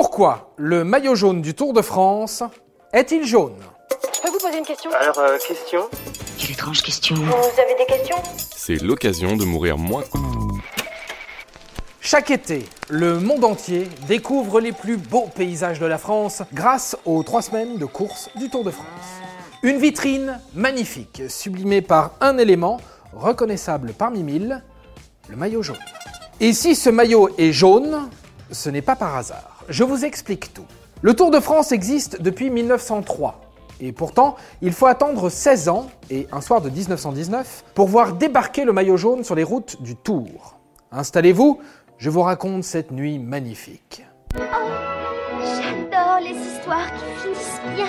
Pourquoi le maillot jaune du Tour de France est-il jaune? Je peux vous poser une question? Alors, euh, question? Quelle étrange question. Vous avez des questions? C'est l'occasion de mourir moins. Chaque été, le monde entier découvre les plus beaux paysages de la France grâce aux trois semaines de course du Tour de France. Une vitrine magnifique, sublimée par un élément reconnaissable parmi mille, le maillot jaune. Et si ce maillot est jaune, ce n'est pas par hasard. Je vous explique tout. Le Tour de France existe depuis 1903. Et pourtant, il faut attendre 16 ans et un soir de 1919 pour voir débarquer le maillot jaune sur les routes du Tour. Installez-vous, je vous raconte cette nuit magnifique. J'adore les histoires qui finissent bien.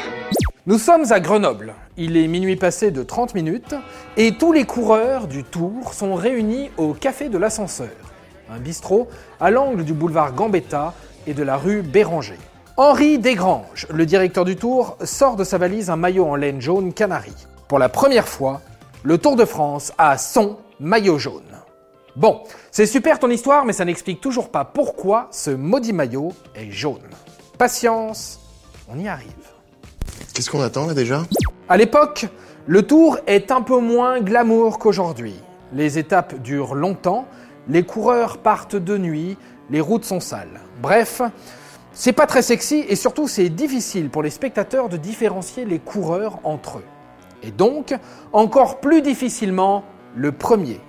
Nous sommes à Grenoble. Il est minuit passé de 30 minutes et tous les coureurs du Tour sont réunis au Café de l'Ascenseur, un bistrot à l'angle du boulevard Gambetta et de la rue Béranger. Henri Desgranges, le directeur du Tour, sort de sa valise un maillot en laine jaune canari. Pour la première fois, le Tour de France a son maillot jaune. Bon, c'est super ton histoire, mais ça n'explique toujours pas pourquoi ce maudit maillot est jaune. Patience, on y arrive. Qu'est-ce qu'on attend là déjà? À l'époque, le tour est un peu moins glamour qu'aujourd'hui. Les étapes durent longtemps, les coureurs partent de nuit, les routes sont sales. Bref, c'est pas très sexy et surtout c'est difficile pour les spectateurs de différencier les coureurs entre eux. Et donc, encore plus difficilement, le premier.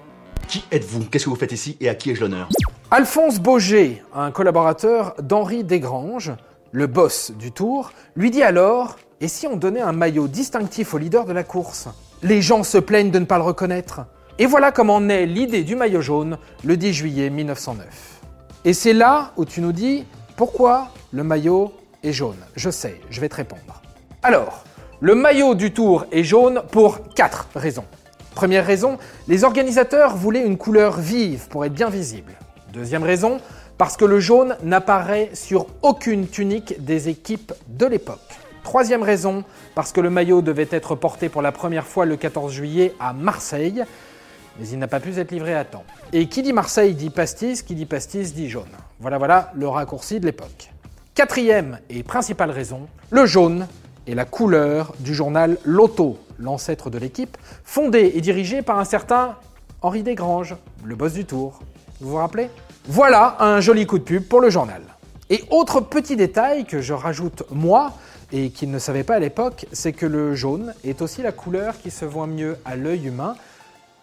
Qui êtes-vous? Qu'est-ce que vous faites ici et à qui ai-je l'honneur? Alphonse Beaugé, un collaborateur d'Henri Desgranges, le boss du tour, lui dit alors Et si on donnait un maillot distinctif au leader de la course? Les gens se plaignent de ne pas le reconnaître. Et voilà comment naît l'idée du maillot jaune le 10 juillet 1909. Et c'est là où tu nous dis pourquoi le maillot est jaune. Je sais, je vais te répondre. Alors, le maillot du tour est jaune pour quatre raisons. Première raison, les organisateurs voulaient une couleur vive pour être bien visible. Deuxième raison, parce que le jaune n'apparaît sur aucune tunique des équipes de l'époque. Troisième raison, parce que le maillot devait être porté pour la première fois le 14 juillet à Marseille, mais il n'a pas pu être livré à temps. Et qui dit Marseille dit pastis, qui dit pastis dit jaune. Voilà, voilà le raccourci de l'époque. Quatrième et principale raison, le jaune est la couleur du journal Lotto, l'ancêtre de l'équipe, fondé et dirigé par un certain Henri Desgranges, le boss du tour. Vous vous rappelez? Voilà un joli coup de pub pour le journal. Et autre petit détail que je rajoute moi, et qu'il ne savait pas à l'époque, c'est que le jaune est aussi la couleur qui se voit mieux à l'œil humain.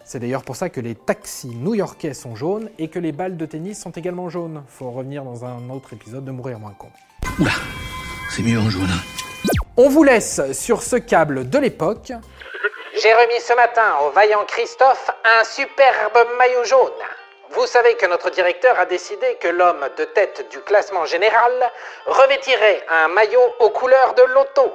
C'est d'ailleurs pour ça que les taxis new-yorkais sont jaunes et que les balles de tennis sont également jaunes. Faut revenir dans un autre épisode de Mourir moins con. Oula, c'est mieux en jaune. On vous laisse sur ce câble de l'époque. J'ai remis ce matin au vaillant Christophe un superbe maillot jaune. Vous savez que notre directeur a décidé que l'homme de tête du classement général revêtirait un maillot aux couleurs de l'auto.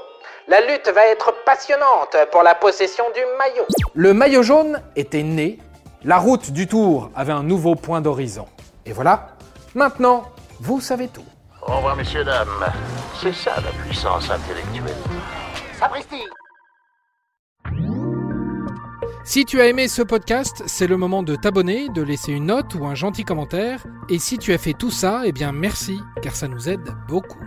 La lutte va être passionnante pour la possession du maillot. Le maillot jaune était né, la route du Tour avait un nouveau point d'horizon. Et voilà, maintenant, vous savez tout. Au revoir, messieurs, dames. C'est ça la puissance intellectuelle. Sapristi Si tu as aimé ce podcast, c'est le moment de t'abonner, de laisser une note ou un gentil commentaire. Et si tu as fait tout ça, eh bien merci, car ça nous aide beaucoup.